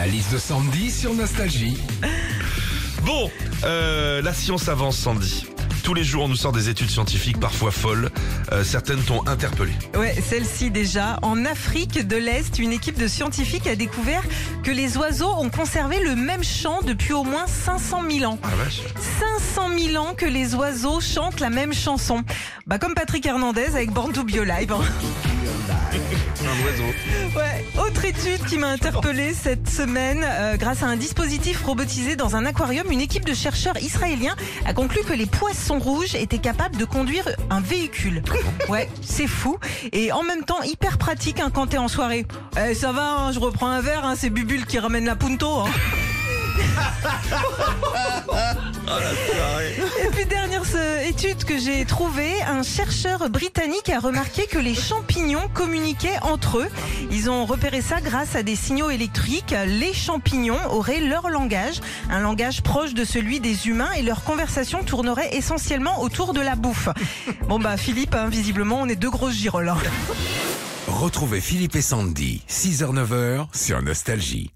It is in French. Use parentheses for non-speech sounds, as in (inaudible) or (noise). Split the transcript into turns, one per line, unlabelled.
La liste de Sandy sur Nostalgie.
Bon, euh, la science avance, Sandy. Tous les jours, on nous sort des études scientifiques, parfois folles. Euh, certaines t'ont interpellé.
Ouais, celle-ci déjà. En Afrique de l'Est, une équipe de scientifiques a découvert que les oiseaux ont conservé le même chant depuis au moins 500 000 ans.
Ah vache.
500 000 ans que les oiseaux chantent la même chanson. Bah comme Patrick Hernandez avec Born to Be Alive. hein.
Un oiseau.
Ouais, étude qui m'a interpellée cette semaine. euh, grâce à un dispositif robotisé dans un aquarium, une équipe de chercheurs israéliens a conclu que les poissons rouges étaient capables de conduire un véhicule. Ouais, c'est fou. Et en même temps, hyper pratique hein, quand t'es en soirée. Eh, ça va, hein, je reprends un verre, hein, c'est Bubule qui ramène la punto. hein. (laughs) Euh, étude que j'ai trouvée, un chercheur britannique a remarqué que les champignons communiquaient entre eux. Ils ont repéré ça grâce à des signaux électriques. Les champignons auraient leur langage, un langage proche de celui des humains et leur conversation tournerait essentiellement autour de la bouffe. Bon bah Philippe, hein, visiblement on est deux grosses girolles. hein.
Retrouvez Philippe et Sandy, 6h-9h sur Nostalgie.